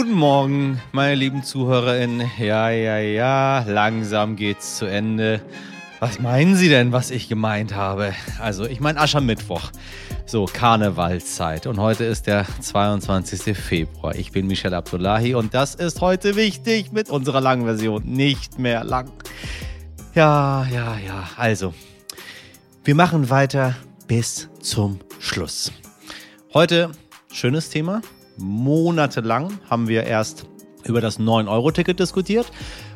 Guten Morgen, meine lieben ZuhörerInnen. Ja, ja, ja, langsam geht's zu Ende. Was meinen Sie denn, was ich gemeint habe? Also, ich meine Aschermittwoch. So, Karnevalszeit. Und heute ist der 22. Februar. Ich bin Michel Abdullahi und das ist heute wichtig mit unserer langen Version. Nicht mehr lang. Ja, ja, ja. Also, wir machen weiter bis zum Schluss. Heute schönes Thema. Monatelang haben wir erst über das 9-Euro-Ticket diskutiert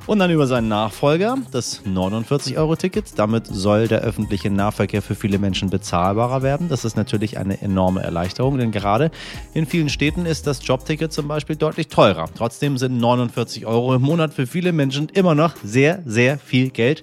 und dann über seinen Nachfolger, das 49-Euro-Ticket. Damit soll der öffentliche Nahverkehr für viele Menschen bezahlbarer werden. Das ist natürlich eine enorme Erleichterung, denn gerade in vielen Städten ist das Jobticket zum Beispiel deutlich teurer. Trotzdem sind 49 Euro im Monat für viele Menschen immer noch sehr, sehr viel Geld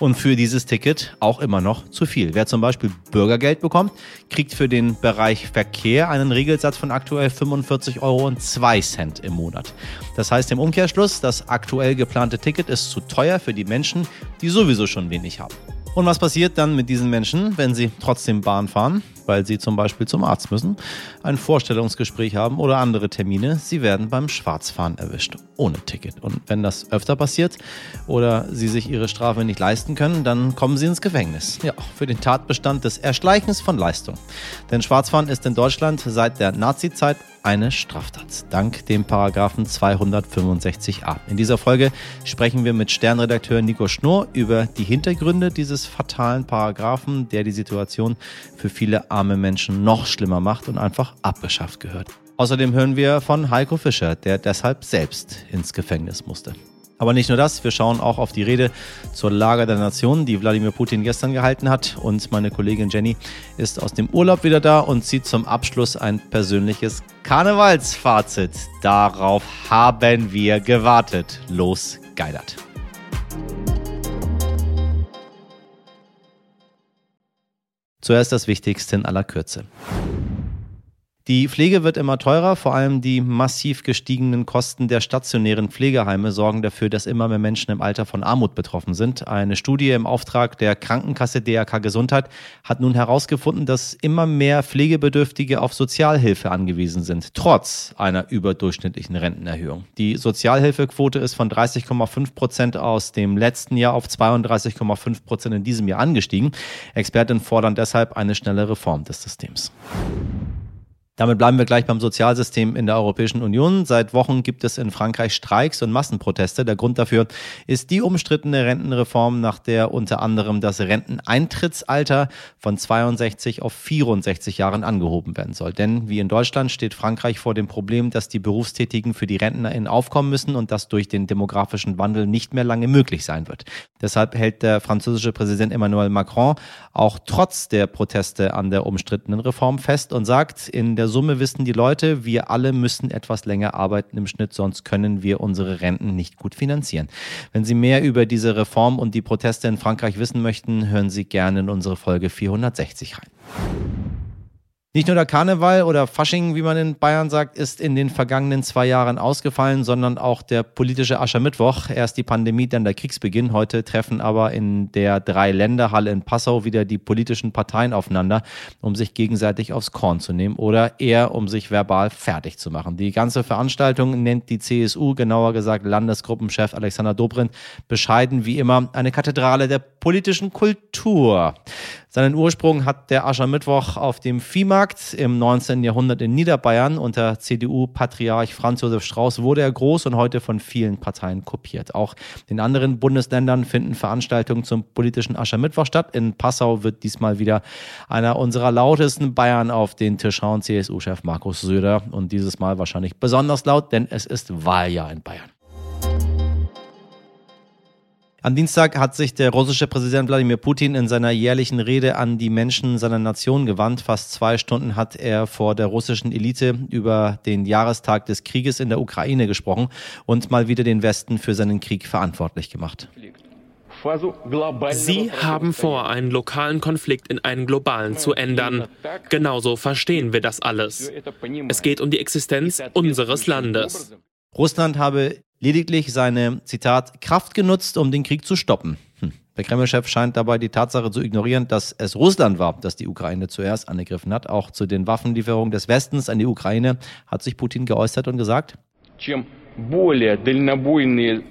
und für dieses Ticket auch immer noch zu viel. Wer zum Beispiel Bürgergeld bekommt, kriegt für den Bereich Verkehr einen Regelsatz von aktuell 45 Euro und 2 Cent im Monat. Das heißt im Umkehrschluss, das aktuell geplante Ticket ist zu teuer für die Menschen, die sowieso schon wenig haben. Und was passiert dann mit diesen Menschen, wenn sie trotzdem Bahn fahren? Weil sie zum Beispiel zum Arzt müssen, ein Vorstellungsgespräch haben oder andere Termine. Sie werden beim Schwarzfahren erwischt, ohne Ticket. Und wenn das öfter passiert oder sie sich ihre Strafe nicht leisten können, dann kommen sie ins Gefängnis. Ja, für den Tatbestand des Erschleichens von Leistung. Denn Schwarzfahren ist in Deutschland seit der Nazizeit eine Straftat, dank dem Paragraphen 265a. In dieser Folge sprechen wir mit Sternredakteur Nico Schnurr über die Hintergründe dieses fatalen Paragraphen, der die Situation für viele arme Menschen noch schlimmer macht und einfach abgeschafft gehört. Außerdem hören wir von Heiko Fischer, der deshalb selbst ins Gefängnis musste. Aber nicht nur das, wir schauen auch auf die Rede zur Lage der Nation, die Wladimir Putin gestern gehalten hat. Und meine Kollegin Jenny ist aus dem Urlaub wieder da und zieht zum Abschluss ein persönliches Karnevalsfazit. Darauf haben wir gewartet. Los, geidert. Zuerst das Wichtigste in aller Kürze. Die Pflege wird immer teurer, vor allem die massiv gestiegenen Kosten der stationären Pflegeheime sorgen dafür, dass immer mehr Menschen im Alter von Armut betroffen sind. Eine Studie im Auftrag der Krankenkasse DRK Gesundheit hat nun herausgefunden, dass immer mehr Pflegebedürftige auf Sozialhilfe angewiesen sind, trotz einer überdurchschnittlichen Rentenerhöhung. Die Sozialhilfequote ist von 30,5 Prozent aus dem letzten Jahr auf 32,5 Prozent in diesem Jahr angestiegen. Experten fordern deshalb eine schnelle Reform des Systems. Damit bleiben wir gleich beim Sozialsystem in der Europäischen Union. Seit Wochen gibt es in Frankreich Streiks und Massenproteste. Der Grund dafür ist die umstrittene Rentenreform, nach der unter anderem das Renteneintrittsalter von 62 auf 64 Jahren angehoben werden soll. Denn wie in Deutschland steht Frankreich vor dem Problem, dass die Berufstätigen für die RentnerInnen aufkommen müssen und das durch den demografischen Wandel nicht mehr lange möglich sein wird. Deshalb hält der französische Präsident Emmanuel Macron auch trotz der Proteste an der umstrittenen Reform fest und sagt, in der Summe wissen die Leute, wir alle müssen etwas länger arbeiten im Schnitt, sonst können wir unsere Renten nicht gut finanzieren. Wenn Sie mehr über diese Reform und die Proteste in Frankreich wissen möchten, hören Sie gerne in unsere Folge 460 rein. Nicht nur der Karneval oder Fasching, wie man in Bayern sagt, ist in den vergangenen zwei Jahren ausgefallen, sondern auch der politische Aschermittwoch. Erst die Pandemie, dann der Kriegsbeginn. Heute treffen aber in der Drei-Länder-Halle in Passau wieder die politischen Parteien aufeinander, um sich gegenseitig aufs Korn zu nehmen oder eher um sich verbal fertig zu machen. Die ganze Veranstaltung nennt die CSU, genauer gesagt Landesgruppenchef Alexander Dobrindt, bescheiden wie immer eine Kathedrale der politischen Kultur. Seinen Ursprung hat der Aschermittwoch auf dem Viehmarkt im 19. Jahrhundert in Niederbayern. Unter CDU-Patriarch Franz Josef Strauß wurde er groß und heute von vielen Parteien kopiert. Auch in anderen Bundesländern finden Veranstaltungen zum politischen Aschermittwoch statt. In Passau wird diesmal wieder einer unserer lautesten Bayern auf den Tisch hauen, CSU-Chef Markus Söder. Und dieses Mal wahrscheinlich besonders laut, denn es ist Wahljahr in Bayern. Am Dienstag hat sich der russische Präsident Wladimir Putin in seiner jährlichen Rede an die Menschen seiner Nation gewandt. Fast zwei Stunden hat er vor der russischen Elite über den Jahrestag des Krieges in der Ukraine gesprochen und mal wieder den Westen für seinen Krieg verantwortlich gemacht. Sie haben vor, einen lokalen Konflikt in einen globalen zu ändern. Genauso verstehen wir das alles. Es geht um die Existenz unseres Landes. Russland habe lediglich seine, Zitat, Kraft genutzt, um den Krieg zu stoppen. Hm. Der Kreml-Chef scheint dabei die Tatsache zu ignorieren, dass es Russland war, das die Ukraine zuerst angegriffen hat. Auch zu den Waffenlieferungen des Westens an die Ukraine hat sich Putin geäußert und gesagt,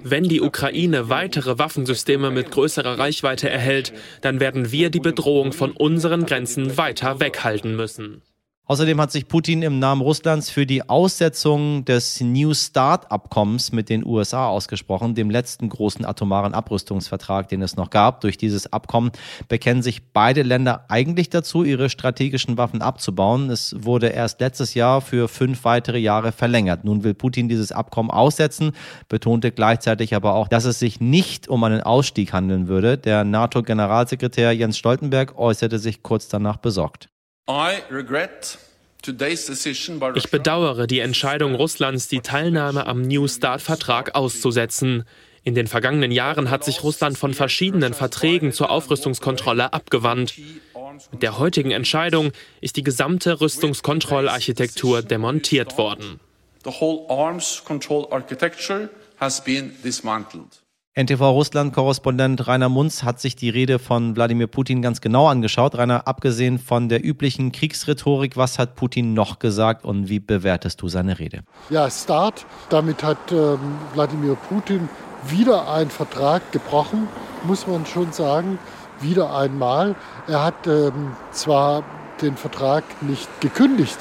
Wenn die Ukraine weitere Waffensysteme mit größerer Reichweite erhält, dann werden wir die Bedrohung von unseren Grenzen weiter weghalten müssen. Außerdem hat sich Putin im Namen Russlands für die Aussetzung des New START-Abkommens mit den USA ausgesprochen, dem letzten großen atomaren Abrüstungsvertrag, den es noch gab. Durch dieses Abkommen bekennen sich beide Länder eigentlich dazu, ihre strategischen Waffen abzubauen. Es wurde erst letztes Jahr für fünf weitere Jahre verlängert. Nun will Putin dieses Abkommen aussetzen, betonte gleichzeitig aber auch, dass es sich nicht um einen Ausstieg handeln würde. Der NATO-Generalsekretär Jens Stoltenberg äußerte sich kurz danach besorgt. Ich bedauere die Entscheidung Russlands, die Teilnahme am New START-Vertrag auszusetzen. In den vergangenen Jahren hat sich Russland von verschiedenen Verträgen zur Aufrüstungskontrolle abgewandt. Mit der heutigen Entscheidung ist die gesamte Rüstungskontrollarchitektur demontiert worden. The whole arms control architecture has been dismantled. NTV Russland-Korrespondent Rainer Munz hat sich die Rede von Wladimir Putin ganz genau angeschaut. Rainer, abgesehen von der üblichen Kriegsrhetorik, was hat Putin noch gesagt und wie bewertest du seine Rede? Ja, Start. Damit hat ähm, Wladimir Putin wieder einen Vertrag gebrochen, muss man schon sagen. Wieder einmal. Er hat ähm, zwar den Vertrag nicht gekündigt,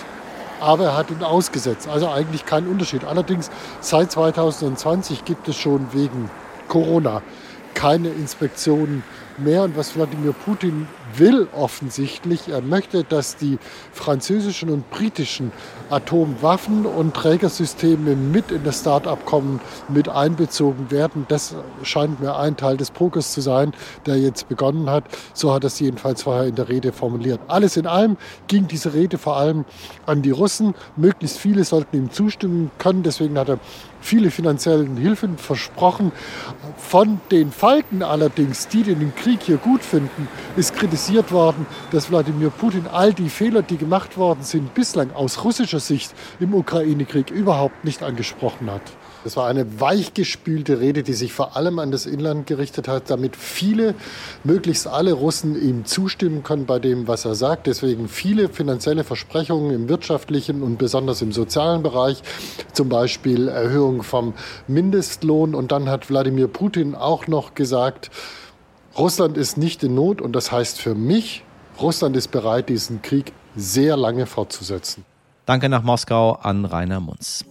aber er hat ihn ausgesetzt. Also eigentlich kein Unterschied. Allerdings seit 2020 gibt es schon wegen Corona keine Inspektionen mehr. Und was Wladimir Putin will offensichtlich, er möchte, dass die französischen und britischen Atomwaffen und Trägersysteme mit in das Start-abkommen mit einbezogen werden. Das scheint mir ein Teil des Pokers zu sein, der jetzt begonnen hat. So hat er es jedenfalls vorher in der Rede formuliert. Alles in allem ging diese Rede vor allem an die Russen. Möglichst viele sollten ihm zustimmen können. Deswegen hat er viele finanziellen Hilfen versprochen. Von den Falken allerdings, die den Krieg hier gut finden, ist kritisiert worden, dass Wladimir Putin all die Fehler, die gemacht worden sind, bislang aus russischer Sicht im Ukraine-Krieg überhaupt nicht angesprochen hat. Das war eine weichgespülte Rede, die sich vor allem an das Inland gerichtet hat, damit viele, möglichst alle Russen ihm zustimmen können bei dem, was er sagt. Deswegen viele finanzielle Versprechungen im wirtschaftlichen und besonders im sozialen Bereich, zum Beispiel Erhöhung vom Mindestlohn. Und dann hat Wladimir Putin auch noch gesagt, Russland ist nicht in Not und das heißt für mich, Russland ist bereit, diesen Krieg sehr lange fortzusetzen. Danke nach Moskau an Rainer Munz.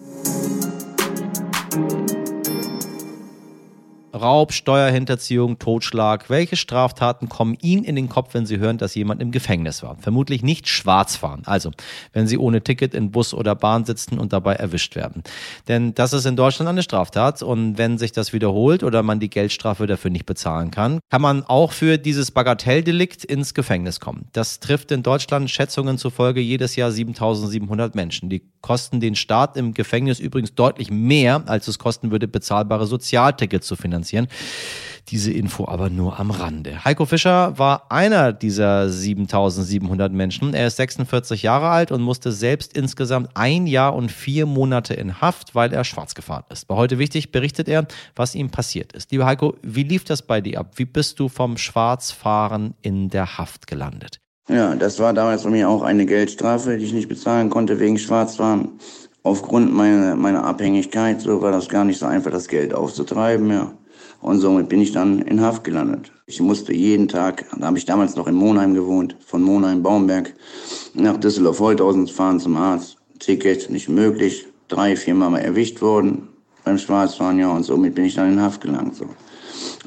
Raub, Steuerhinterziehung, Totschlag. Welche Straftaten kommen Ihnen in den Kopf, wenn Sie hören, dass jemand im Gefängnis war? Vermutlich nicht Schwarzfahren. Also, wenn Sie ohne Ticket in Bus oder Bahn sitzen und dabei erwischt werden. Denn das ist in Deutschland eine Straftat und wenn sich das wiederholt oder man die Geldstrafe dafür nicht bezahlen kann, kann man auch für dieses Bagatelldelikt ins Gefängnis kommen. Das trifft in Deutschland Schätzungen zufolge jedes Jahr 7700 Menschen. Die kosten den Staat im Gefängnis übrigens deutlich mehr, als es kosten würde, bezahlbare Sozialtickets zu finanzieren finanzieren. Diese Info aber nur am Rande. Heiko Fischer war einer dieser 7700 Menschen. Er ist 46 Jahre alt und musste selbst insgesamt ein Jahr und vier Monate in Haft, weil er schwarz gefahren ist. Bei heute wichtig berichtet er, was ihm passiert ist. Lieber Heiko, wie lief das bei dir ab? Wie bist du vom Schwarzfahren in der Haft gelandet? Ja, das war damals bei mir auch eine Geldstrafe, die ich nicht bezahlen konnte wegen Schwarzfahren. Aufgrund meiner, meiner Abhängigkeit, so war das gar nicht so einfach, das Geld aufzutreiben, ja. Und somit bin ich dann in Haft gelandet. Ich musste jeden Tag, da habe ich damals noch in Monheim gewohnt, von Monheim Baumberg nach Düsseldorf-Holthausen fahren zum Arzt. Ticket nicht möglich, drei, vier Mal erwischt worden beim Schwarzfahren, ja, und somit bin ich dann in Haft gelangt. So.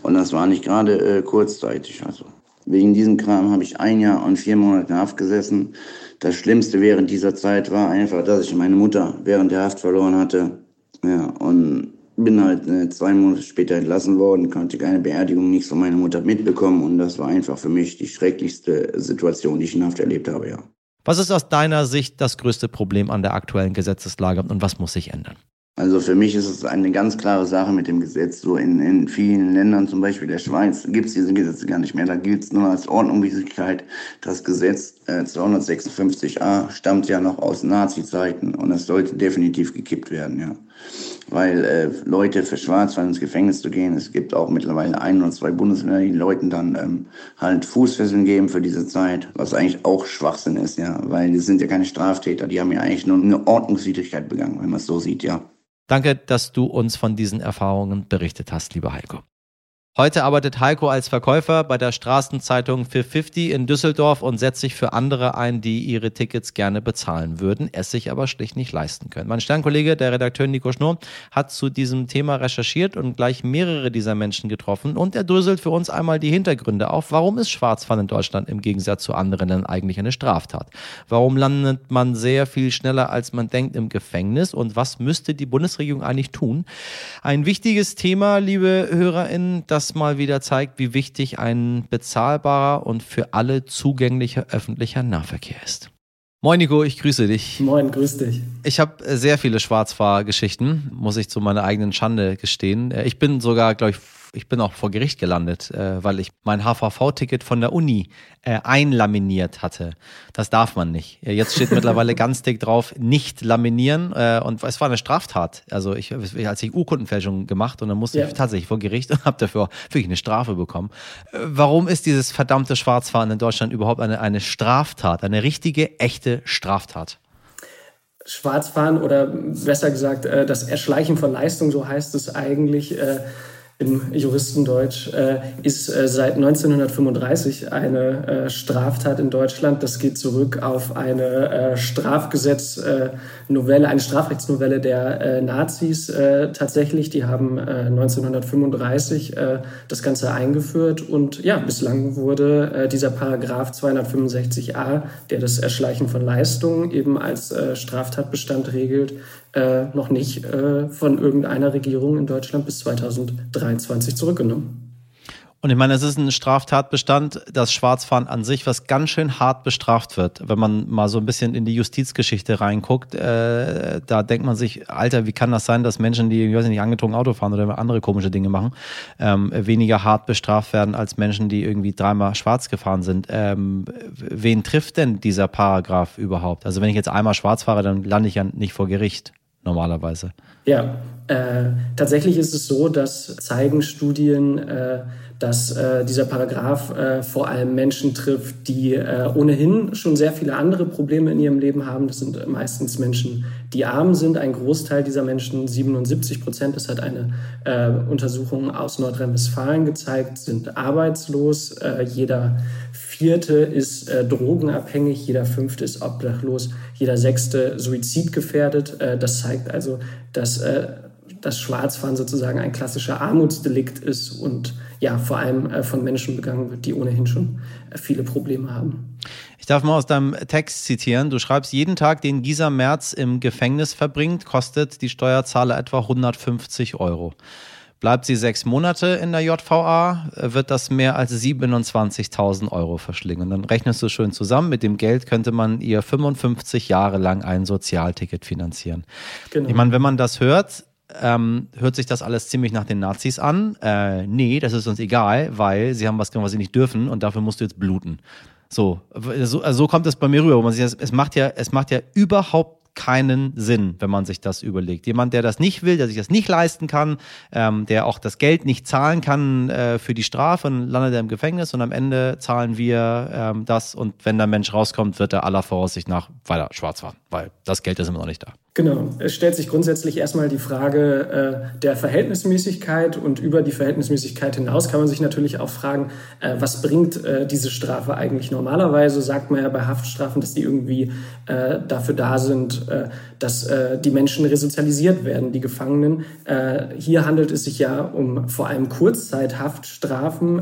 Und das war nicht gerade äh, kurzzeitig. Also. Wegen diesem Kram habe ich ein Jahr und vier Monate in Haft gesessen. Das Schlimmste während dieser Zeit war einfach, dass ich meine Mutter während der Haft verloren hatte. Ja, und bin halt äh, zwei Monate später entlassen worden, konnte keine Beerdigung, nichts von meiner Mutter mitbekommen und das war einfach für mich die schrecklichste Situation, die ich in Haft erlebt habe, ja. Was ist aus deiner Sicht das größte Problem an der aktuellen Gesetzeslage und was muss sich ändern? Also für mich ist es eine ganz klare Sache mit dem Gesetz. So in, in vielen Ländern, zum Beispiel der Schweiz, gibt es diese Gesetze gar nicht mehr. Da gilt es nur als Ordnungswidrigkeit. Das Gesetz äh, 256a stammt ja noch aus Nazi-Zeiten und es sollte definitiv gekippt werden, ja. Weil äh, Leute für Schwarzfahren ins Gefängnis zu gehen, es gibt auch mittlerweile ein oder zwei Bundesländer, die Leuten dann ähm, halt Fußfesseln geben für diese Zeit, was eigentlich auch Schwachsinn ist, ja. Weil die sind ja keine Straftäter, die haben ja eigentlich nur eine Ordnungswidrigkeit begangen, wenn man es so sieht, ja. Danke, dass du uns von diesen Erfahrungen berichtet hast, lieber Heiko. Heute arbeitet Heiko als Verkäufer bei der Straßenzeitung 450 in Düsseldorf und setzt sich für andere ein, die ihre Tickets gerne bezahlen würden, es sich aber schlicht nicht leisten können. Mein Sternkollege, der Redakteur Nico Schnurr, hat zu diesem Thema recherchiert und gleich mehrere dieser Menschen getroffen und er dröselt für uns einmal die Hintergründe auf. Warum ist Schwarzfahren in Deutschland im Gegensatz zu anderen Ländern eigentlich eine Straftat? Warum landet man sehr viel schneller, als man denkt, im Gefängnis? Und was müsste die Bundesregierung eigentlich tun? Ein wichtiges Thema, liebe HörerInnen, das das mal wieder zeigt, wie wichtig ein bezahlbarer und für alle zugänglicher öffentlicher Nahverkehr ist. Moin Nico, ich grüße dich. Moin, grüß dich. Ich habe sehr viele Schwarzfahrgeschichten, muss ich zu meiner eigenen Schande gestehen. Ich bin sogar, glaube ich, ich bin auch vor Gericht gelandet, äh, weil ich mein HVV-Ticket von der Uni äh, einlaminiert hatte. Das darf man nicht. Jetzt steht mittlerweile ganz dick drauf, nicht laminieren. Äh, und es war eine Straftat. Also ich, als ich Urkundenfälschung gemacht und dann musste ja. ich tatsächlich vor Gericht und habe dafür wirklich eine Strafe bekommen. Äh, warum ist dieses verdammte Schwarzfahren in Deutschland überhaupt eine, eine Straftat, eine richtige, echte Straftat? Schwarzfahren oder besser gesagt äh, das Erschleichen von Leistung, so heißt es eigentlich, äh, im Juristendeutsch, äh, ist äh, seit 1935 eine äh, Straftat in Deutschland. Das geht zurück auf eine äh, Strafgesetznovelle, eine Strafrechtsnovelle der äh, Nazis äh, tatsächlich. Die haben 1935 das Ganze eingeführt und ja, bislang wurde dieser Paragraph 265a, der das Erschleichen von Leistungen eben als Straftatbestand regelt, äh, noch nicht äh, von irgendeiner Regierung in Deutschland bis 2023 zurückgenommen. Und ich meine, es ist ein Straftatbestand, das Schwarzfahren an sich, was ganz schön hart bestraft wird. Wenn man mal so ein bisschen in die Justizgeschichte reinguckt, äh, da denkt man sich, Alter, wie kann das sein, dass Menschen, die, ich weiß nicht, angetrunken Auto fahren oder andere komische Dinge machen, ähm, weniger hart bestraft werden als Menschen, die irgendwie dreimal schwarz gefahren sind. Ähm, wen trifft denn dieser Paragraph überhaupt? Also wenn ich jetzt einmal schwarz fahre, dann lande ich ja nicht vor Gericht normalerweise. Ja, äh, tatsächlich ist es so, dass zeigen Studien, äh, dass äh, dieser Paragraph äh, vor allem Menschen trifft, die äh, ohnehin schon sehr viele andere Probleme in ihrem Leben haben. Das sind meistens Menschen, die arm sind. Ein Großteil dieser Menschen, 77 Prozent, das hat eine äh, Untersuchung aus Nordrhein-Westfalen gezeigt, sind arbeitslos. jeder Vierte ist drogenabhängig, jeder Fünfte ist obdachlos, jeder Sechste suizidgefährdet. das zeigt also, dass das Schwarzfahren sozusagen ein klassischer Armutsdelikt ist und ja, vor allem äh, von Menschen begangen wird, die ohnehin schon äh, viele Probleme haben. Ich darf mal aus deinem Text zitieren. Du schreibst, jeden Tag, den Gisa Merz im Gefängnis verbringt, kostet die Steuerzahler etwa 150 Euro. Bleibt sie sechs Monate in der JVA, wird das mehr als 27.000 Euro verschlingen. Und dann rechnest du schön zusammen. Mit dem Geld könnte man ihr 55 Jahre lang ein Sozialticket finanzieren. Genau. Ich meine, wenn man das hört, ähm, hört sich das alles ziemlich nach den Nazis an. Äh, nee, das ist uns egal, weil sie haben was gemacht, was sie nicht dürfen und dafür musst du jetzt bluten. So, so, also so kommt es bei mir rüber. Man sich, es macht ja, es macht ja überhaupt keinen Sinn, wenn man sich das überlegt. Jemand, der das nicht will, der sich das nicht leisten kann, ähm, der auch das Geld nicht zahlen kann äh, für die Strafe, und landet er im Gefängnis und am Ende zahlen wir ähm, das und wenn der Mensch rauskommt, wird er aller Voraussicht nach weiter schwarz fahren, weil das Geld ist immer noch nicht da. Genau. Es stellt sich grundsätzlich erstmal die Frage äh, der Verhältnismäßigkeit und über die Verhältnismäßigkeit hinaus kann man sich natürlich auch fragen, äh, was bringt äh, diese Strafe eigentlich normalerweise? Sagt man ja bei Haftstrafen, dass die irgendwie äh, dafür da sind, äh, dass äh, die Menschen resozialisiert werden, die Gefangenen. hier handelt es sich ja um vor allem Kurzzeithaftstrafen.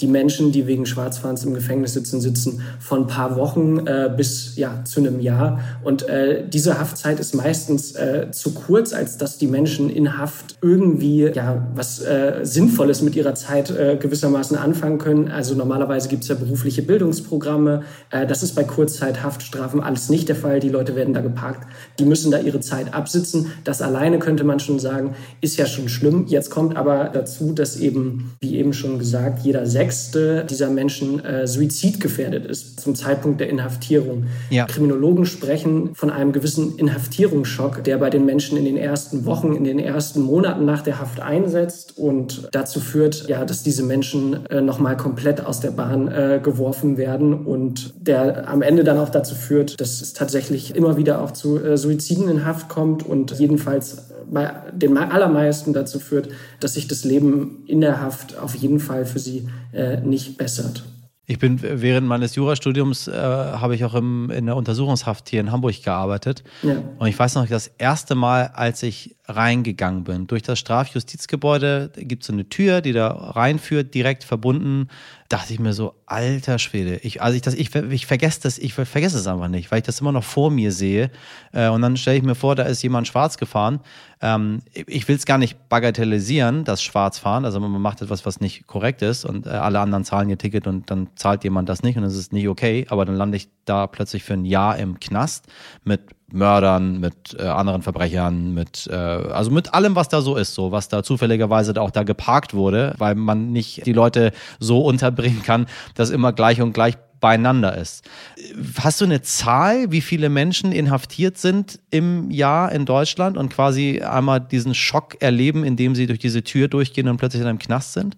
die Menschen, die wegen Schwarzfahrens im Gefängnis sitzen, sitzen von ein paar Wochen bis ja, zu einem Jahr. Und diese Haftzeit ist meistens meistens äh, zu kurz, als dass die Menschen in Haft irgendwie ja was äh, Sinnvolles mit ihrer Zeit äh, gewissermaßen anfangen können. Also normalerweise gibt es ja berufliche Bildungsprogramme. Äh, das ist bei Kurzzeithaftstrafen alles nicht der Fall. Die Leute werden da geparkt. Die müssen da ihre Zeit absitzen. Das alleine könnte man schon sagen, ist ja schon schlimm. Jetzt kommt aber dazu, dass eben, wie eben schon gesagt, jeder Sechste dieser Menschen äh, suizidgefährdet ist zum Zeitpunkt der Inhaftierung. Ja. Kriminologen sprechen von einem gewissen Inhaftierungs Inhaftierungsschock, der bei den Menschen in den ersten Wochen, in den ersten Monaten nach der Haft einsetzt und dazu führt, ja, dass diese Menschen äh, nochmal komplett aus der Bahn äh, geworfen werden und der am Ende dann auch dazu führt, dass es tatsächlich immer wieder auch zu äh, Suiziden in Haft kommt und jedenfalls bei den allermeisten dazu führt, dass sich das Leben in der Haft auf jeden Fall für sie äh, nicht bessert. Ich bin während meines Jurastudiums äh, habe ich auch im, in der Untersuchungshaft hier in Hamburg gearbeitet. Ja. Und ich weiß noch, das erste Mal, als ich reingegangen bin, durch das Strafjustizgebäude gibt es so eine Tür, die da reinführt, direkt verbunden dachte ich mir so, alter Schwede. Ich, also ich, das, ich, ich vergesse das, ich vergesse es einfach nicht, weil ich das immer noch vor mir sehe. Äh, und dann stelle ich mir vor, da ist jemand schwarz gefahren. Ähm, ich will es gar nicht bagatellisieren, das Schwarzfahren. Also man macht etwas, was nicht korrekt ist und äh, alle anderen zahlen ihr Ticket und dann zahlt jemand das nicht und es ist nicht okay. Aber dann lande ich da plötzlich für ein Jahr im Knast mit Mördern, mit äh, anderen Verbrechern, mit äh, also mit allem, was da so ist, so was da zufälligerweise auch da geparkt wurde, weil man nicht die Leute so unterbringen kann, dass immer gleich und gleich beieinander ist. Hast du eine Zahl, wie viele Menschen inhaftiert sind im Jahr in Deutschland und quasi einmal diesen Schock erleben, indem sie durch diese Tür durchgehen und plötzlich in einem Knast sind?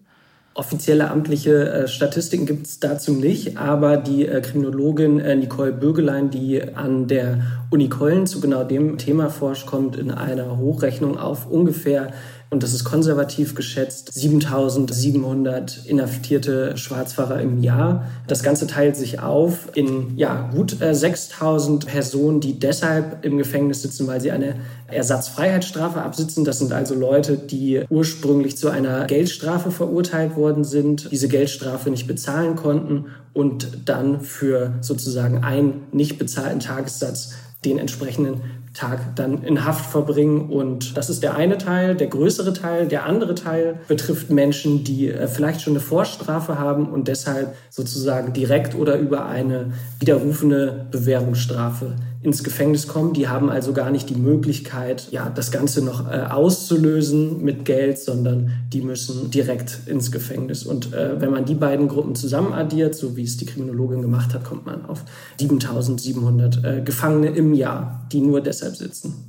Offizielle amtliche äh, Statistiken gibt es dazu nicht, aber die äh, Kriminologin äh, Nicole Bögelein, die an der Uni Köln zu genau dem Thema forscht, kommt in einer Hochrechnung auf. Ungefähr und das ist konservativ geschätzt, 7700 inhaftierte Schwarzfahrer im Jahr. Das Ganze teilt sich auf in ja, gut äh, 6000 Personen, die deshalb im Gefängnis sitzen, weil sie eine Ersatzfreiheitsstrafe absitzen. Das sind also Leute, die ursprünglich zu einer Geldstrafe verurteilt worden sind, diese Geldstrafe nicht bezahlen konnten und dann für sozusagen einen nicht bezahlten Tagessatz den entsprechenden Tag dann in Haft verbringen. Und das ist der eine Teil, der größere Teil. Der andere Teil betrifft Menschen, die äh, vielleicht schon eine Vorstrafe haben und deshalb sozusagen direkt oder über eine widerrufene Bewährungsstrafe ins Gefängnis kommen. Die haben also gar nicht die Möglichkeit, ja, das Ganze noch äh, auszulösen mit Geld, sondern die müssen direkt ins Gefängnis. Und äh, wenn man die beiden Gruppen zusammen addiert, so wie es die Kriminologin gemacht hat, kommt man auf 7700 äh, Gefangene im Jahr, die nur deshalb sitzen.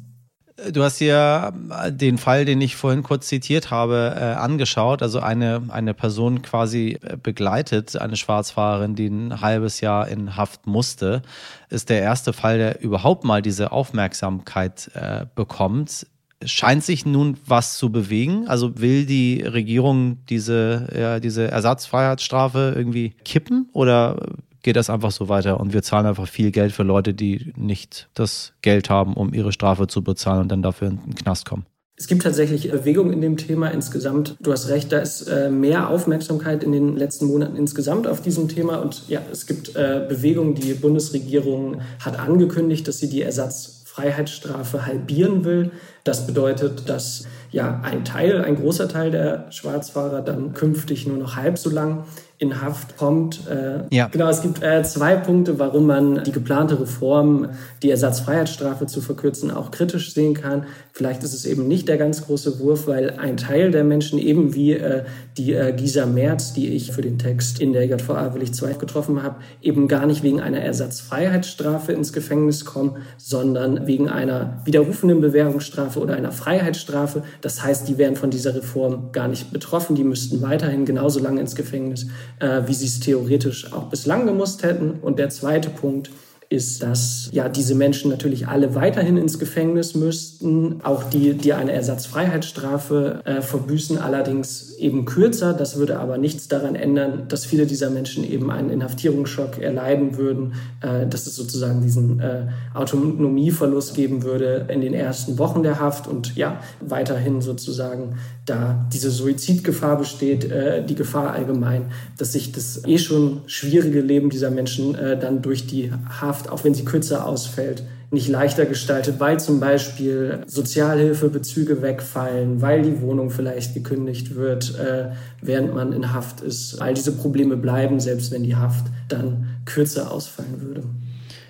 Du hast dir den Fall, den ich vorhin kurz zitiert habe, äh, angeschaut. Also eine, eine Person quasi äh, begleitet, eine Schwarzfahrerin, die ein halbes Jahr in Haft musste. Ist der erste Fall, der überhaupt mal diese Aufmerksamkeit äh, bekommt. Scheint sich nun was zu bewegen? Also will die Regierung diese, ja, diese Ersatzfreiheitsstrafe irgendwie kippen oder geht das einfach so weiter und wir zahlen einfach viel Geld für Leute, die nicht das Geld haben, um ihre Strafe zu bezahlen und dann dafür in den Knast kommen. Es gibt tatsächlich Bewegung in dem Thema insgesamt. Du hast recht, da ist äh, mehr Aufmerksamkeit in den letzten Monaten insgesamt auf diesem Thema. Und ja, es gibt äh, Bewegungen. Die Bundesregierung hat angekündigt, dass sie die Ersatzfreiheitsstrafe halbieren will. Das bedeutet, dass ja ein Teil, ein großer Teil der Schwarzfahrer dann künftig nur noch halb so lang in Haft kommt. Äh, ja. Genau, es gibt äh, zwei Punkte, warum man die geplante Reform, die Ersatzfreiheitsstrafe zu verkürzen, auch kritisch sehen kann. Vielleicht ist es eben nicht der ganz große Wurf, weil ein Teil der Menschen, eben wie äh, die äh, Gisa Merz, die ich für den Text in der JVA Willig 2 getroffen habe, eben gar nicht wegen einer Ersatzfreiheitsstrafe ins Gefängnis kommen, sondern wegen einer widerrufenden Bewährungsstrafe oder einer Freiheitsstrafe. Das heißt, die wären von dieser Reform gar nicht betroffen. Die müssten weiterhin genauso lange ins Gefängnis äh, wie sie es theoretisch auch bislang gemusst hätten. Und der zweite Punkt ist, dass ja diese Menschen natürlich alle weiterhin ins Gefängnis müssten, auch die, die eine Ersatzfreiheitsstrafe äh, verbüßen, allerdings eben kürzer. Das würde aber nichts daran ändern, dass viele dieser Menschen eben einen Inhaftierungsschock erleiden würden, äh, dass es sozusagen diesen äh, Autonomieverlust geben würde in den ersten Wochen der Haft und ja weiterhin sozusagen da diese Suizidgefahr besteht, äh, die Gefahr allgemein, dass sich das eh schon schwierige Leben dieser Menschen äh, dann durch die Haft, auch wenn sie kürzer ausfällt, nicht leichter gestaltet, weil zum Beispiel Sozialhilfebezüge wegfallen, weil die Wohnung vielleicht gekündigt wird, äh, während man in Haft ist. All diese Probleme bleiben, selbst wenn die Haft dann kürzer ausfallen würde.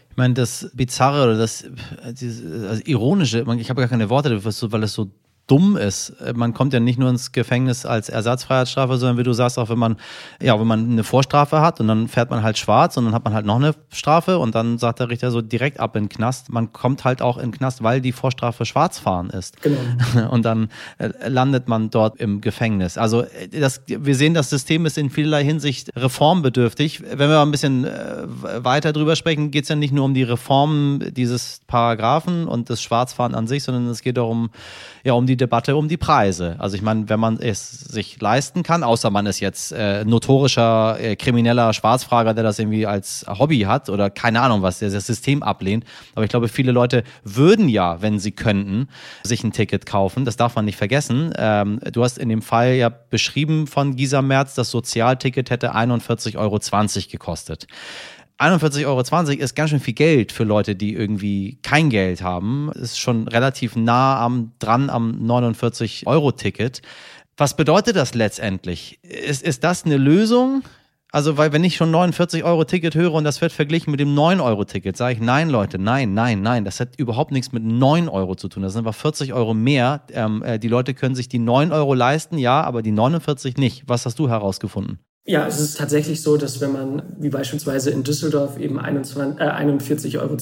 Ich meine, das Bizarre oder das, das also Ironische, ich habe gar keine Worte dafür, weil es so dumm ist. Man kommt ja nicht nur ins Gefängnis als Ersatzfreiheitsstrafe, sondern wie du sagst, auch wenn man, ja, wenn man eine Vorstrafe hat und dann fährt man halt schwarz und dann hat man halt noch eine Strafe und dann sagt der Richter so direkt ab in den Knast. Man kommt halt auch in den Knast, weil die Vorstrafe Schwarzfahren ist. Genau. Und dann äh, landet man dort im Gefängnis. Also äh, das, wir sehen, das System ist in vielerlei Hinsicht reformbedürftig. Wenn wir ein bisschen äh, weiter drüber sprechen, geht es ja nicht nur um die Reform dieses Paragraphen und das Schwarzfahren an sich, sondern es geht darum, ja, um die Debatte um die Preise. Also ich meine, wenn man es sich leisten kann, außer man ist jetzt äh, notorischer äh, krimineller Schwarzfrager, der das irgendwie als Hobby hat oder keine Ahnung was, der das System ablehnt. Aber ich glaube, viele Leute würden ja, wenn sie könnten, sich ein Ticket kaufen. Das darf man nicht vergessen. Ähm, du hast in dem Fall ja beschrieben von Gisa Merz, das Sozialticket hätte 41,20 Euro gekostet. 41,20 Euro ist ganz schön viel Geld für Leute, die irgendwie kein Geld haben. Ist schon relativ nah am, dran am 49-Euro-Ticket. Was bedeutet das letztendlich? Ist, ist das eine Lösung? Also, weil wenn ich schon 49 Euro Ticket höre und das wird verglichen mit dem 9 Euro Ticket, sage ich, nein, Leute, nein, nein, nein, das hat überhaupt nichts mit 9 Euro zu tun. Das sind einfach 40 Euro mehr. Ähm, äh, die Leute können sich die 9 Euro leisten, ja, aber die 49 nicht. Was hast du herausgefunden? Ja, es ist tatsächlich so, dass wenn man, wie beispielsweise in Düsseldorf, eben 21, äh, 41,20 Euro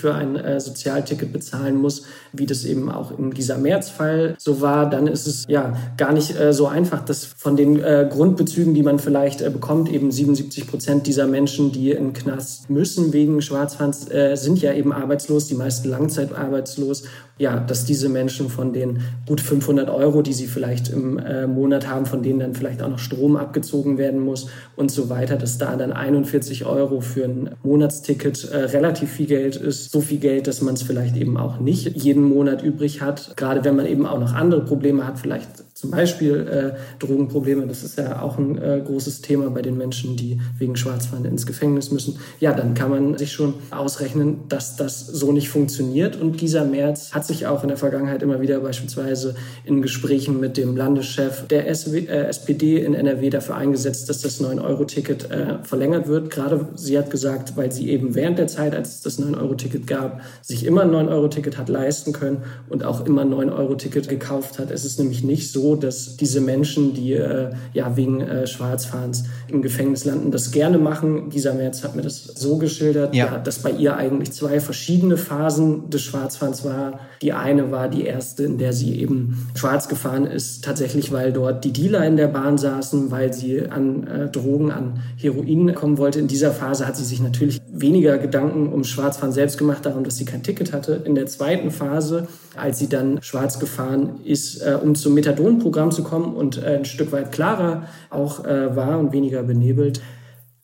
für ein äh, Sozialticket bezahlen muss, wie das eben auch in dieser März-Fall so war, dann ist es ja gar nicht äh, so einfach, dass von den äh, Grundbezügen, die man vielleicht äh, bekommt, eben 77 Prozent dieser Menschen, die in Knast müssen wegen Schwarzfahrens, äh, sind ja eben arbeitslos, die meisten langzeitarbeitslos. Ja, dass diese Menschen von den gut 500 Euro, die sie vielleicht im Monat haben, von denen dann vielleicht auch noch Strom abgezogen werden muss und so weiter, dass da dann 41 Euro für ein Monatsticket äh, relativ viel Geld ist. So viel Geld, dass man es vielleicht eben auch nicht jeden Monat übrig hat. Gerade wenn man eben auch noch andere Probleme hat, vielleicht zum Beispiel äh, Drogenprobleme, das ist ja auch ein äh, großes Thema bei den Menschen, die wegen Schwarzfahren ins Gefängnis müssen. Ja, dann kann man sich schon ausrechnen, dass das so nicht funktioniert. Und Gisa Merz hat sich auch in der Vergangenheit immer wieder beispielsweise in Gesprächen mit dem Landeschef der SW, äh, SPD in NRW dafür eingesetzt, dass das 9-Euro-Ticket äh, verlängert wird. Gerade sie hat gesagt, weil sie eben während der Zeit, als es das 9-Euro-Ticket gab, sich immer ein 9-Euro-Ticket hat leisten können und auch immer ein 9-Euro-Ticket gekauft hat. Es ist nämlich nicht so, dass diese Menschen, die äh, ja wegen äh, Schwarzfahrens im Gefängnis landen, das gerne machen. Dieser März hat mir das so geschildert, ja. Ja, dass bei ihr eigentlich zwei verschiedene Phasen des Schwarzfahrens war. Die eine war die erste, in der sie eben schwarz gefahren ist, tatsächlich, weil dort die Dealer in der Bahn saßen, weil sie an äh, Drogen, an Heroin kommen wollte. In dieser Phase hat sie sich natürlich weniger Gedanken um Schwarzfahren selbst gemacht, darum, dass sie kein Ticket hatte. In der zweiten Phase, als sie dann schwarz gefahren ist, äh, um zum Methadonprogramm zu kommen und äh, ein Stück weit klarer auch äh, war und weniger benebelt,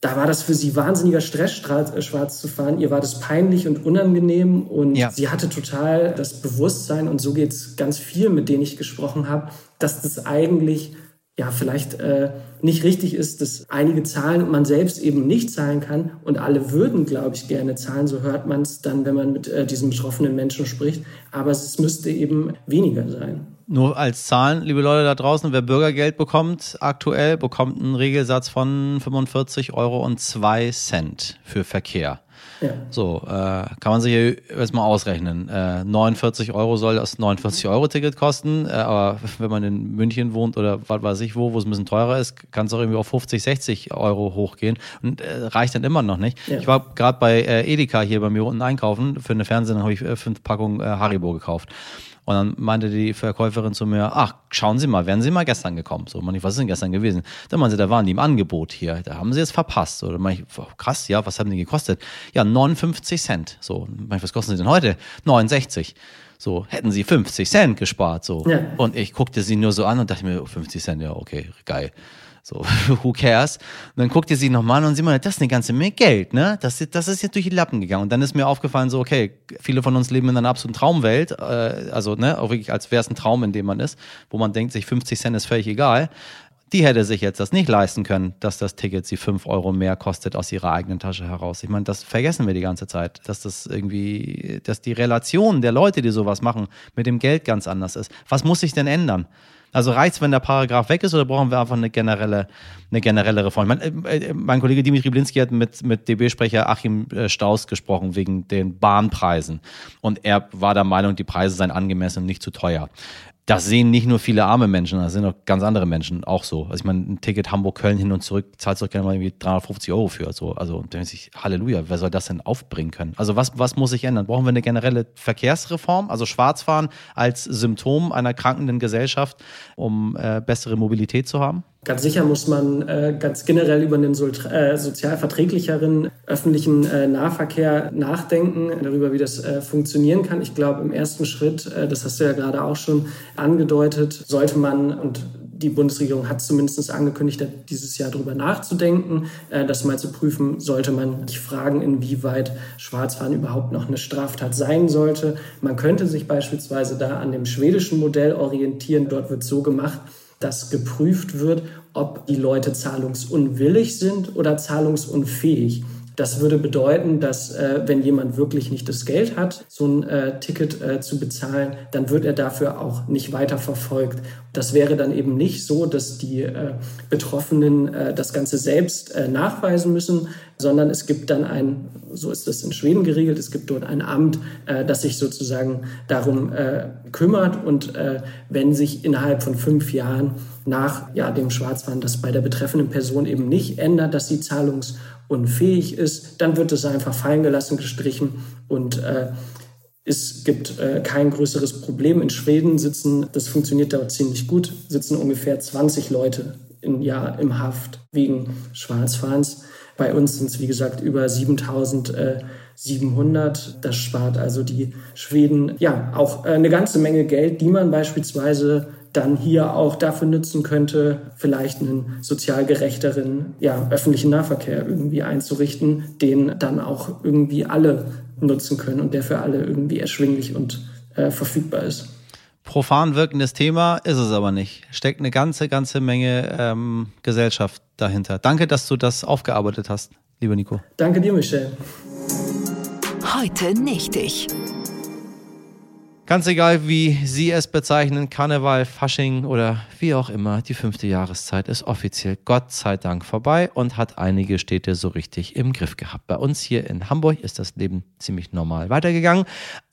da war das für sie wahnsinniger Stress, äh, schwarz zu fahren. Ihr war das peinlich und unangenehm und ja. sie hatte total das Bewusstsein und so geht es ganz viel, mit denen ich gesprochen habe, dass das eigentlich ja vielleicht äh, nicht richtig ist, dass einige zahlen und man selbst eben nicht zahlen kann und alle würden, glaube ich, gerne zahlen. So hört man es dann, wenn man mit äh, diesen betroffenen Menschen spricht. Aber es müsste eben weniger sein. Nur als Zahlen, liebe Leute da draußen, wer Bürgergeld bekommt aktuell, bekommt einen Regelsatz von 45 Euro und 2 Cent für Verkehr. Ja. So, äh, kann man sich ja erstmal ausrechnen. Äh, 49 Euro soll das 49-Euro-Ticket kosten, äh, aber wenn man in München wohnt oder was weiß ich wo, wo es ein bisschen teurer ist, kann es auch irgendwie auf 50, 60 Euro hochgehen und äh, reicht dann immer noch nicht. Ja. Ich war gerade bei äh, Edeka hier bei mir unten einkaufen. Für eine Fernsehen habe ich äh, fünf Packungen Haribo gekauft. Und dann meinte die Verkäuferin zu mir, ach, schauen Sie mal, wären Sie mal gestern gekommen? So, man, ich, was ist denn gestern gewesen? Dann meinte sie, da waren die im Angebot hier, da haben Sie es verpasst. Oder meine ich, oh, krass, ja, was haben die gekostet? Ja, 59 Cent. So, meine ich, was kosten sie denn heute? 69. So, hätten sie 50 Cent gespart, so. Ja. Und ich guckte sie nur so an und dachte mir, 50 Cent, ja, okay, geil. So, who cares? Und dann guckt ihr sie nochmal an und sieht man, das ist eine ganze Menge Geld, ne? Das, das ist jetzt durch die Lappen gegangen. Und dann ist mir aufgefallen, so, okay, viele von uns leben in einer absoluten Traumwelt, äh, also, ne, auch wirklich, als wäre es ein Traum, in dem man ist, wo man denkt, sich 50 Cent ist völlig egal. Die hätte sich jetzt das nicht leisten können, dass das Ticket sie 5 Euro mehr kostet aus ihrer eigenen Tasche heraus. Ich meine, das vergessen wir die ganze Zeit, dass das irgendwie, dass die Relation der Leute, die sowas machen, mit dem Geld ganz anders ist. Was muss sich denn ändern? Also reicht wenn der Paragraph weg ist oder brauchen wir einfach eine generelle, eine generelle Reform? Mein, äh, äh mein Kollege Dimitri Blinski hat mit, mit DB-Sprecher Achim äh, Staus gesprochen wegen den Bahnpreisen. Und er war der Meinung, die Preise seien angemessen und nicht zu teuer. Das sehen nicht nur viele arme Menschen, das sind auch ganz andere Menschen auch so. Also ich meine, ein Ticket Hamburg-Köln hin und zurück zahlst du gerne mal irgendwie 350 Euro für. So. Also da denkt sich, Halleluja, wer soll das denn aufbringen können? Also was, was muss sich ändern? Brauchen wir eine generelle Verkehrsreform, also Schwarzfahren als Symptom einer krankenden Gesellschaft, um äh, bessere Mobilität zu haben? Ganz sicher muss man äh, ganz generell über einen so, äh, sozial verträglicheren öffentlichen äh, Nahverkehr nachdenken, darüber, wie das äh, funktionieren kann. Ich glaube, im ersten Schritt, äh, das hast du ja gerade auch schon angedeutet, sollte man, und die Bundesregierung hat zumindest angekündigt, dieses Jahr darüber nachzudenken, äh, das mal zu prüfen, sollte man sich fragen, inwieweit Schwarzfahren überhaupt noch eine Straftat sein sollte. Man könnte sich beispielsweise da an dem schwedischen Modell orientieren. Dort wird so gemacht, dass geprüft wird, ob die Leute zahlungsunwillig sind oder zahlungsunfähig. Das würde bedeuten, dass äh, wenn jemand wirklich nicht das Geld hat, so ein äh, Ticket äh, zu bezahlen, dann wird er dafür auch nicht weiter verfolgt. Das wäre dann eben nicht so, dass die äh, Betroffenen äh, das Ganze selbst äh, nachweisen müssen, sondern es gibt dann ein, so ist das in Schweden geregelt, es gibt dort ein Amt, das sich sozusagen darum kümmert und wenn sich innerhalb von fünf Jahren nach ja, dem Schwarzfahren das bei der betreffenden Person eben nicht ändert, dass sie zahlungsunfähig ist, dann wird es einfach fallen gelassen, gestrichen und äh, es gibt äh, kein größeres Problem. In Schweden sitzen, das funktioniert dort ziemlich gut, sitzen ungefähr 20 Leute im Jahr im Haft wegen Schwarzfahrens. Bei uns sind es, wie gesagt, über 7700. Das spart also die Schweden ja auch äh, eine ganze Menge Geld, die man beispielsweise dann hier auch dafür nutzen könnte, vielleicht einen sozial gerechteren ja, öffentlichen Nahverkehr irgendwie einzurichten, den dann auch irgendwie alle nutzen können und der für alle irgendwie erschwinglich und äh, verfügbar ist. Profan wirkendes Thema ist es aber nicht. Steckt eine ganze, ganze Menge ähm, Gesellschaft dahinter. Danke, dass du das aufgearbeitet hast, lieber Nico. Danke dir, Michelle. Heute nicht ich. Ganz egal, wie Sie es bezeichnen, Karneval, Fasching oder wie auch immer, die fünfte Jahreszeit ist offiziell Gott sei Dank vorbei und hat einige Städte so richtig im Griff gehabt. Bei uns hier in Hamburg ist das Leben ziemlich normal weitergegangen,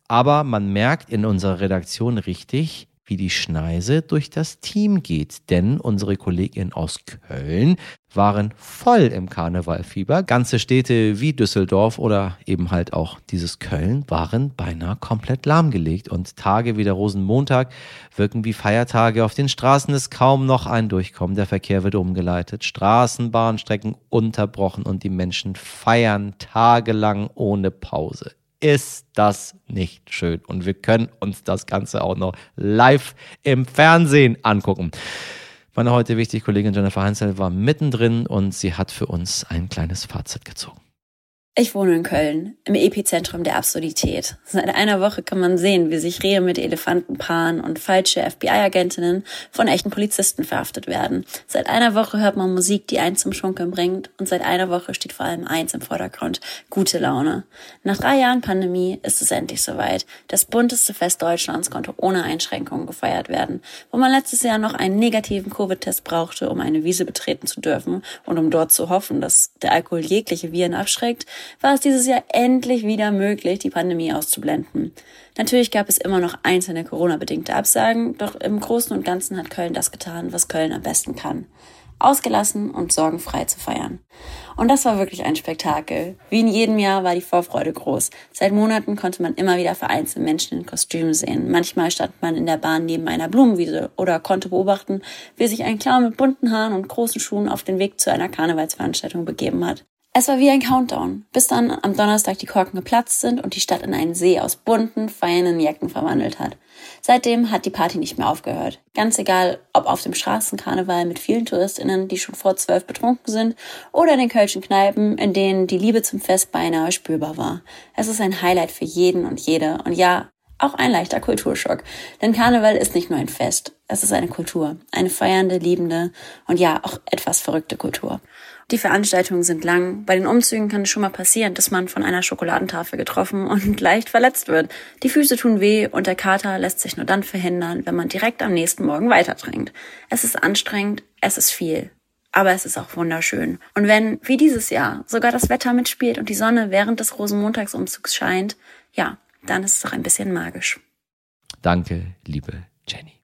aber man merkt in unserer Redaktion richtig, wie die Schneise durch das Team geht. Denn unsere Kolleginnen aus Köln waren voll im Karnevalfieber. Ganze Städte wie Düsseldorf oder eben halt auch dieses Köln waren beinahe komplett lahmgelegt. Und Tage wie der Rosenmontag wirken wie Feiertage. Auf den Straßen ist kaum noch ein Durchkommen. Der Verkehr wird umgeleitet. Straßenbahnstrecken unterbrochen und die Menschen feiern tagelang ohne Pause ist das nicht schön. Und wir können uns das Ganze auch noch live im Fernsehen angucken. Meine heute wichtige Kollegin Jennifer Heinzel war mittendrin und sie hat für uns ein kleines Fazit gezogen. Ich wohne in Köln, im Epizentrum der Absurdität. Seit einer Woche kann man sehen, wie sich Rehe mit Elefanten paaren und falsche FBI-Agentinnen von echten Polizisten verhaftet werden. Seit einer Woche hört man Musik, die einen zum Schunkeln bringt. Und seit einer Woche steht vor allem eins im Vordergrund, gute Laune. Nach drei Jahren Pandemie ist es endlich soweit. Das bunteste Fest Deutschlands konnte ohne Einschränkungen gefeiert werden. Wo man letztes Jahr noch einen negativen Covid-Test brauchte, um eine Wiese betreten zu dürfen und um dort zu hoffen, dass der Alkohol jegliche Viren abschreckt, war es dieses Jahr endlich wieder möglich, die Pandemie auszublenden. Natürlich gab es immer noch einzelne Corona-bedingte Absagen, doch im Großen und Ganzen hat Köln das getan, was Köln am besten kann. Ausgelassen und sorgenfrei zu feiern. Und das war wirklich ein Spektakel. Wie in jedem Jahr war die Vorfreude groß. Seit Monaten konnte man immer wieder vereinzelt Menschen in Kostümen sehen. Manchmal stand man in der Bahn neben einer Blumenwiese oder konnte beobachten, wie sich ein Clown mit bunten Haaren und großen Schuhen auf den Weg zu einer Karnevalsveranstaltung begeben hat. Es war wie ein Countdown, bis dann am Donnerstag die Korken geplatzt sind und die Stadt in einen See aus bunten, feinen Jacken verwandelt hat. Seitdem hat die Party nicht mehr aufgehört. Ganz egal, ob auf dem Straßenkarneval mit vielen TouristInnen, die schon vor zwölf betrunken sind, oder in den kölschen Kneipen, in denen die Liebe zum Fest beinahe spürbar war. Es ist ein Highlight für jeden und jede. Und ja, auch ein leichter Kulturschock. Denn Karneval ist nicht nur ein Fest, es ist eine Kultur. Eine feiernde, liebende und ja, auch etwas verrückte Kultur. Die Veranstaltungen sind lang. Bei den Umzügen kann es schon mal passieren, dass man von einer Schokoladentafel getroffen und leicht verletzt wird. Die Füße tun weh und der Kater lässt sich nur dann verhindern, wenn man direkt am nächsten Morgen weitertrinkt. Es ist anstrengend, es ist viel. Aber es ist auch wunderschön. Und wenn, wie dieses Jahr, sogar das Wetter mitspielt und die Sonne während des Rosenmontagsumzugs scheint, ja, dann ist es auch ein bisschen magisch. Danke, liebe Jenny.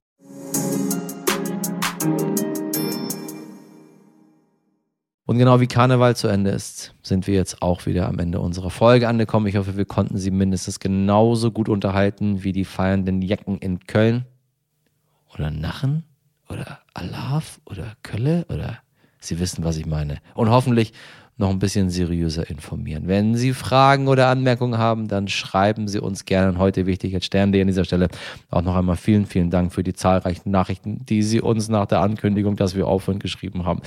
Und genau wie Karneval zu Ende ist, sind wir jetzt auch wieder am Ende unserer Folge angekommen. Ich hoffe, wir konnten Sie mindestens genauso gut unterhalten wie die feiernden Jecken in Köln. Oder Nachen? Oder Alaf? Oder Kölle? Oder Sie wissen, was ich meine. Und hoffentlich noch ein bisschen seriöser informieren. Wenn Sie Fragen oder Anmerkungen haben, dann schreiben Sie uns gerne heute wichtig als Stern.de an dieser Stelle. Auch noch einmal vielen, vielen Dank für die zahlreichen Nachrichten, die Sie uns nach der Ankündigung, dass wir aufhören, geschrieben haben.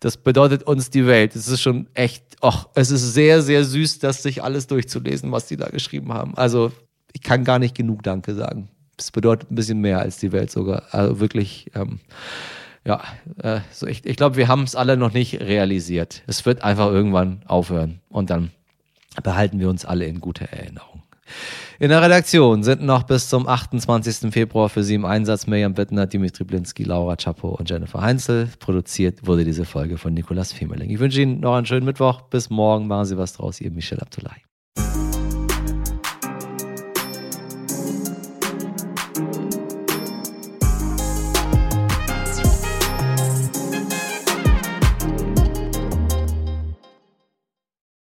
Das bedeutet uns die Welt. Es ist schon echt, ach, es ist sehr, sehr süß, das sich alles durchzulesen, was die da geschrieben haben. Also ich kann gar nicht genug Danke sagen. Es bedeutet ein bisschen mehr als die Welt sogar. Also wirklich. Ähm, ja, äh, so ich, ich glaube, wir haben es alle noch nicht realisiert. Es wird einfach irgendwann aufhören und dann behalten wir uns alle in guter Erinnerung. In der Redaktion sind noch bis zum 28. Februar für Sie im Einsatz Mirjam Bittner, Dimitri Blinski, Laura Chapo und Jennifer Heinzel. Produziert wurde diese Folge von Nikolas Femerling. Ich wünsche Ihnen noch einen schönen Mittwoch. Bis morgen. Machen Sie was draus. Ihr Michel Abdullahi.